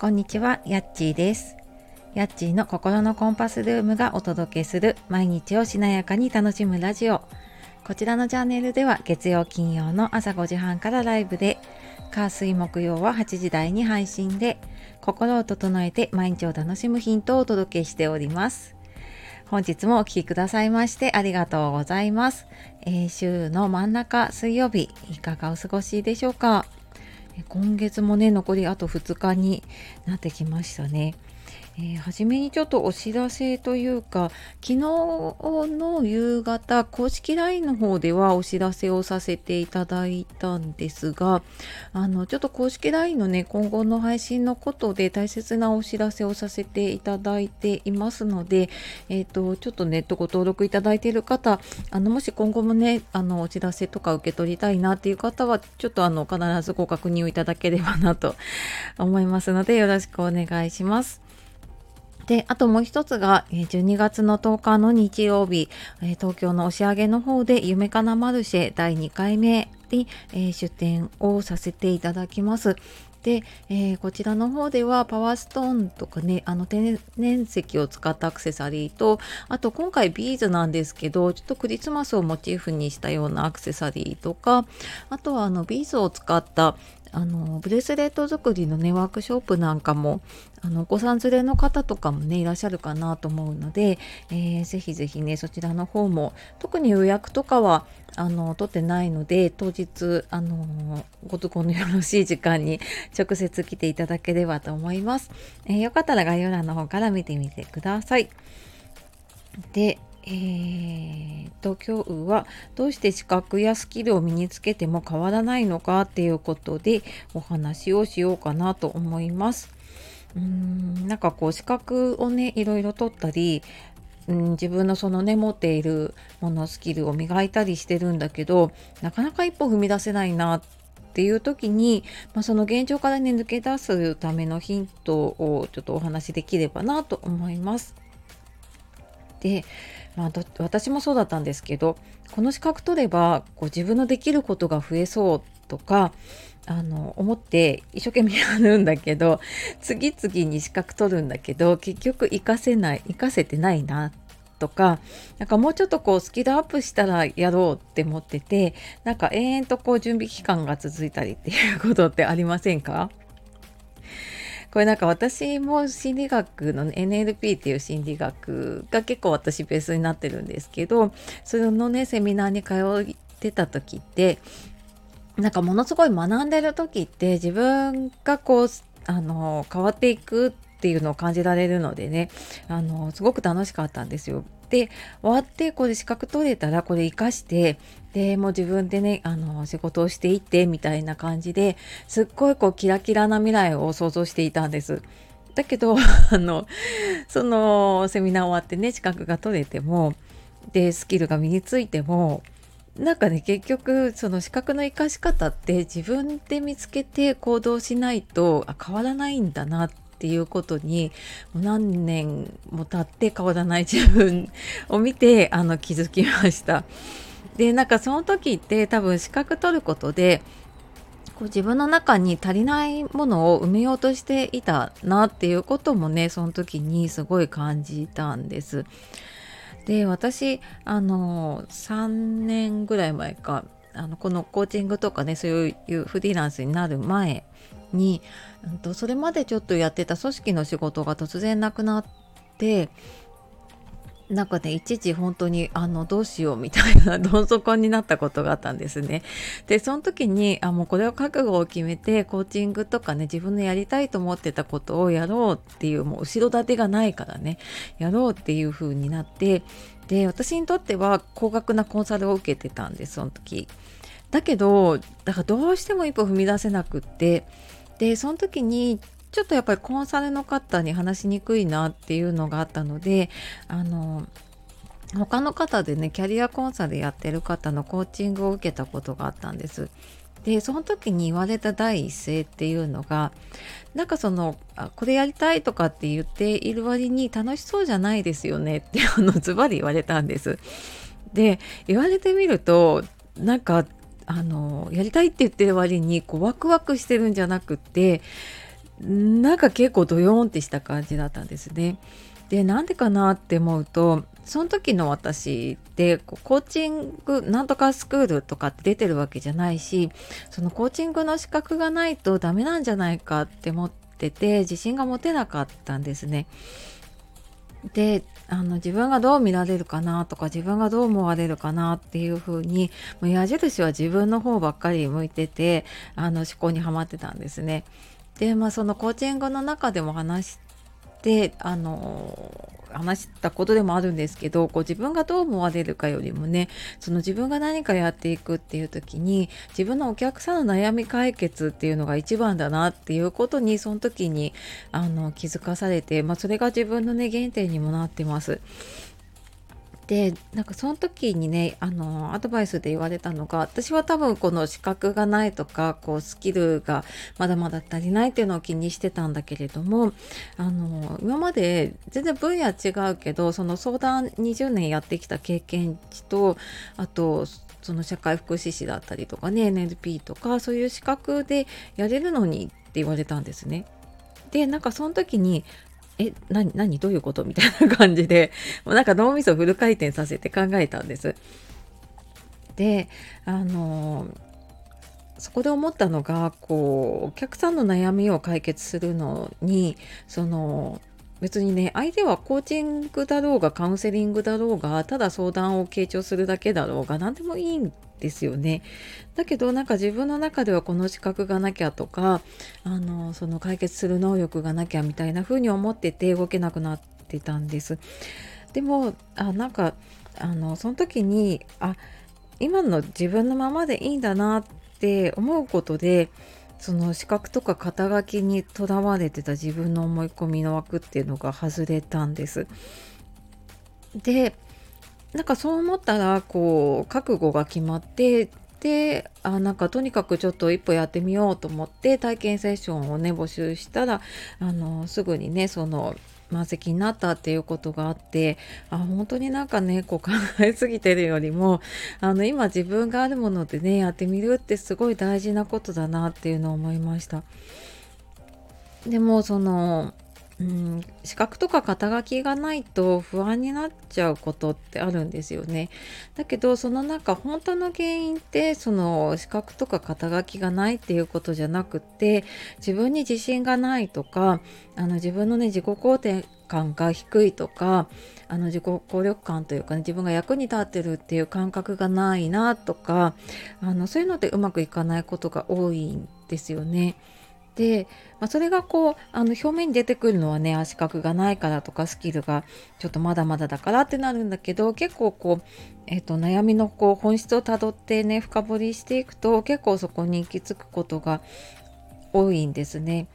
こんにちは、やっちーです。やっちーの心のコンパスルームがお届けする毎日をしなやかに楽しむラジオ。こちらのチャンネルでは月曜金曜の朝5時半からライブで、火水木曜は8時台に配信で、心を整えて毎日を楽しむヒントをお届けしております。本日もお聴きくださいましてありがとうございます。えー、週の真ん中水曜日、いかがお過ごしでしょうか？今月もね、残りあと2日になってきましたね。えー、初めにちょっとお知らせというか昨日の夕方公式 LINE の方ではお知らせをさせていただいたんですがあのちょっと公式 LINE のね今後の配信のことで大切なお知らせをさせていただいていますので、えーと、ちょっとネットご登録いただいている方あのもし今後もねあのお知らせとか受け取りたいなっていう方はちょっとあの必ずご確認をいただければなと思いますのでよろしくお願いします。で、あともう一つが、12月の10日の日曜日、東京の押上の方で夢かなマルシェ第2回目に、出店をさせていただきます。で、えー、こちらの方ではパワーストーンとかねあの天然石を使ったアクセサリーとあと今回ビーズなんですけどちょっとクリスマスをモチーフにしたようなアクセサリーとかあとはあのビーズを使ったあのブレスレット作りのねワークショップなんかもあのお子さん連れの方とかもねいらっしゃるかなと思うので、えー、ぜひぜひねそちらの方も特に予約とかはあの取ってないので当日あのご都合のよろしい時間に 直接来ていただければと思います、えー、よかったら概要欄の方から見てみてください。でえー、東京都はどうして資格やスキルを身につけても変わらないのかっていうことでお話をしようかなと思います。うーんなんかこう資格をねいろいろ取ったりうん、自分のそのね持っているものスキルを磨いたりしてるんだけどなかなか一歩踏み出せないなっていう時に、まあ、その現状からね抜け出すためのヒントをちょっとお話しできればなと思います。でまあ、私もそうだったんですけどこの資格取ればこう自分のできることが増えそうとかあの思って一生懸命やるんだけど次々に資格取るんだけど結局活かせない活かせてないなとかなんかもうちょっとこうスキルアップしたらやろうって思っててなんか延々とこう準備期間が続いたりっていうことってありませんか？これなんか私も心理学の、NLP っていう心理学が結構私ベースになってるんですけどそのねセミナーに通ってた時ってなんかものすごい学んでる時って自分がこうあの変わっていくっていうのを感じられるのでねあのすごく楽しかったんですよ。で終わってこれ資格取れたらこれ活かしてでもう自分でねあの仕事をしていってみたいな感じですっごいこうキラキラな未来を想像していたんです。だけど あのそのセミナー終わってね資格が取れてもでスキルが身についてもなんかね結局その資格の生かし方って自分で見つけて行動しないと変わらないんだなっっていうことにもう何年も経って変わらない自分を見て あの気づきました。でなんかその時って多分資格取ることでこう自分の中に足りないものを埋めようとしていたなっていうこともねその時にすごい感じたんです。で私あの3年ぐらい前かあのこのコーチングとかねそういうフリーランスになる前に、うんと、それまでちょっとやってた組織の仕事が突然なくなってなんかね一時本当にあのどうしようみたいな どん底になったことがあったんですね。でその時にあもうこれを覚悟を決めてコーチングとかね自分のやりたいと思ってたことをやろうっていうもう後ろ盾がないからねやろうっていう風になってで私にとっては高額なコンサルを受けてたんですその時。だけどだからどうしても一歩踏み出せなくってでその時にちょっとやっぱりコンサルの方に話しにくいなっていうのがあったのであの他の方でねキャリアコンサルやってる方のコーチングを受けたことがあったんです。でその時に言われた第一声っていうのがなんかそのあこれやりたいとかって言っている割に楽しそうじゃないですよねって あのズバリ言われたんです。で言われてみるとなんかあのやりたいって言ってる割にこうワクワクしてるんじゃなくてなんか結構ドヨーンってした感じだったんですね。でなんでかなって思うとその時の私ってコーチングなんとかスクールとかって出てるわけじゃないしそのコーチングの資格がないとダメなんじゃないかって思ってて自信が持てなかったんですね。であの自分がどう見られるかなとか自分がどう思われるかなっていう風にもう矢印は自分の方ばっかり向いててあの思考にはまってたんですね。でまあそのコーチングの中でも話しであの話したことでもあるんですけどこう自分がどう思われるかよりもねその自分が何かやっていくっていう時に自分のお客さんの悩み解決っていうのが一番だなっていうことにその時にあの気づかされて、まあ、それが自分のね原点にもなってます。でなんかその時にねあのアドバイスで言われたのが私は多分この資格がないとかこうスキルがまだまだ足りないっていうのを気にしてたんだけれどもあの今まで全然分野違うけどその相談20年やってきた経験値とあとその社会福祉士だったりとかね NLP とかそういう資格でやれるのにって言われたんですね。でなんかその時にえ、何、何、どういうこと？みたいな感じで、もうなんか脳みそフル回転させて考えたんです。で、あのそこで思ったのがこうお客さんの悩みを解決するのにその別にね相手はコーチングだろうがカウンセリングだろうがただ相談を傾聴するだけだろうが何でもいいんですよね。だけどなんか自分の中ではこの資格がなきゃとかあのその解決する能力がなきゃみたいな風に思ってて動けなくなってたんです。でもあなんかあのその時にあ今の自分のままでいいんだなって思うことでその資格とか肩書きにとらわれてた自分の思い込みの枠っていうのが外れたんです。でなんかそう思ったらこう覚悟が決まってであなんかとにかくちょっと一歩やってみようと思って体験セッションをね募集したらあのすぐにねその満席になったっていうことがあってあ本当になんかねこう考えすぎてるよりもあの今自分があるものでねやってみるってすごい大事なことだなっていうのを思いました。でもそのうん、資格とか肩書きがないと不安になっちゃうことってあるんですよね。だけどその中本当の原因ってその資格とか肩書きがないっていうことじゃなくて自分に自信がないとかあの自分のね自己肯定感が低いとかあの自己効力感というかね自分が役に立ってるっていう感覚がないなとかあのそういうのでうまくいかないことが多いんですよね。で、まあ、それがこうあの表面に出てくるのはね足角がないからとかスキルがちょっとまだまだだからってなるんだけど結構こう、えーと、悩みのこう本質をたどってね深掘りしていくと結構そこに行き着くことが多いんですね。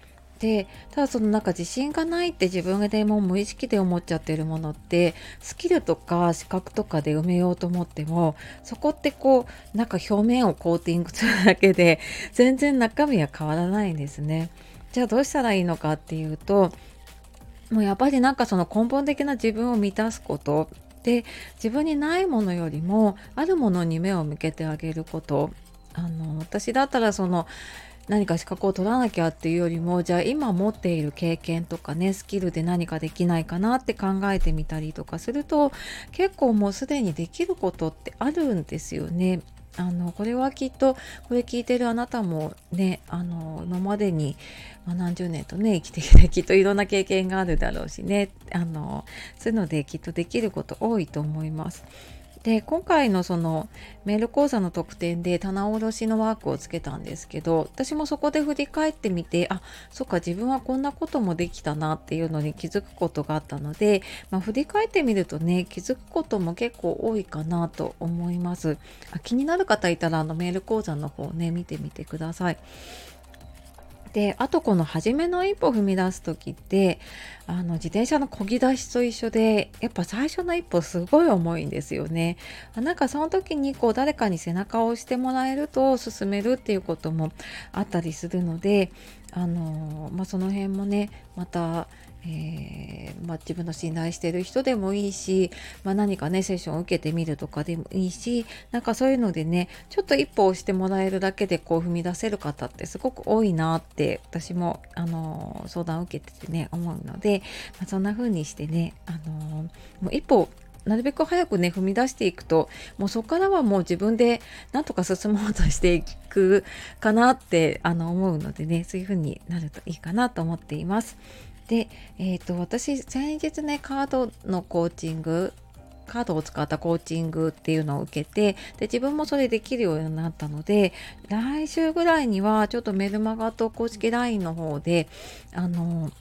でただそのなんか自信がないって自分でも無意識で思っちゃってるものってスキルとか資格とかで埋めようと思ってもそこってこうなんか表面をコーティングするだけで全然中身は変わらないんですね。じゃあどうしたらいいのかっていうともうやっぱりなんかその根本的な自分を満たすことで自分にないものよりもあるものに目を向けてあげることあの私だったらその何か資格を取らなきゃっていうよりもじゃあ今持っている経験とかねスキルで何かできないかなって考えてみたりとかすると結構もうすでにできることってあるんですよね。あのこれはきっとこれ聞いてるあなたもねあの今までに、ま、何十年とね生きてきてきっと いろんな経験があるだろうしねあのそういうのできっとできること多いと思います。で今回のそのメール講座の特典で棚卸しのワークをつけたんですけど私もそこで振り返ってみてあそっか自分はこんなこともできたなっていうのに気づくことがあったので、まあ、振り返ってみるとね気づくことも結構多いかなと思います。あ気になる方いたらあのメール講座の方ね見てみてください。であとこの初めの一歩踏み出す時ってあの自転車の漕ぎ出しと一緒でやっぱ最初の一歩すごい重いんですよね。なんかその時にこう誰かに背中を押してもらえると進めるっていうこともあったりするのであの、まあ、その辺もねまたえー、まあ、自分の信頼してる人でもいいし、まあ、何かねセッションを受けてみるとかでもいいしなんかそういうのでねちょっと一歩押してもらえるだけでこう踏み出せる方ってすごく多いなって私も、あの相談を受けててね思うので、まあ、そんな風にしてね、あのもう一歩なるべく早くね踏み出していくともうそこからはもう自分でなんとか進もうとしていくかなってあの思うのでねそういう風になるといいかなと思っています。で、えーと、私先日ねカードのコーチングカードを使ったコーチングっていうのを受けてで自分もそれできるようになったので来週ぐらいにはちょっとメルマガと公式 LINE の方であの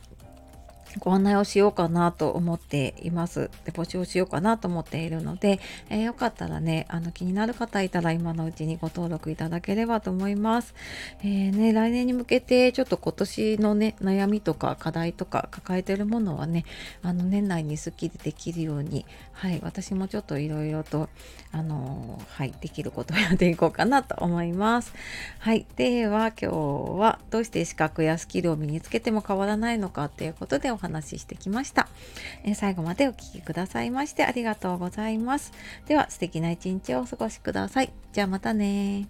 ご案内をしようかなと思っています。で募集をしようかなと思っているので、えー、よかったらね、あの気になる方いたら今のうちにご登録いただければと思います。えー、ね、来年に向けてちょっと今年のね、悩みとか課題とか抱えてるものはね、あの年内にスッキリできるように、はい、私もちょっといろいろと、あのー、はい、できることをやっていこうかなと思います。はい、では今日はどうして資格やスキルを身につけても変わらないのかっていうことでお話ししてきました、え最後までお聴きくださいましてありがとうございます。では素敵な一日をお過ごしください。じゃあまたね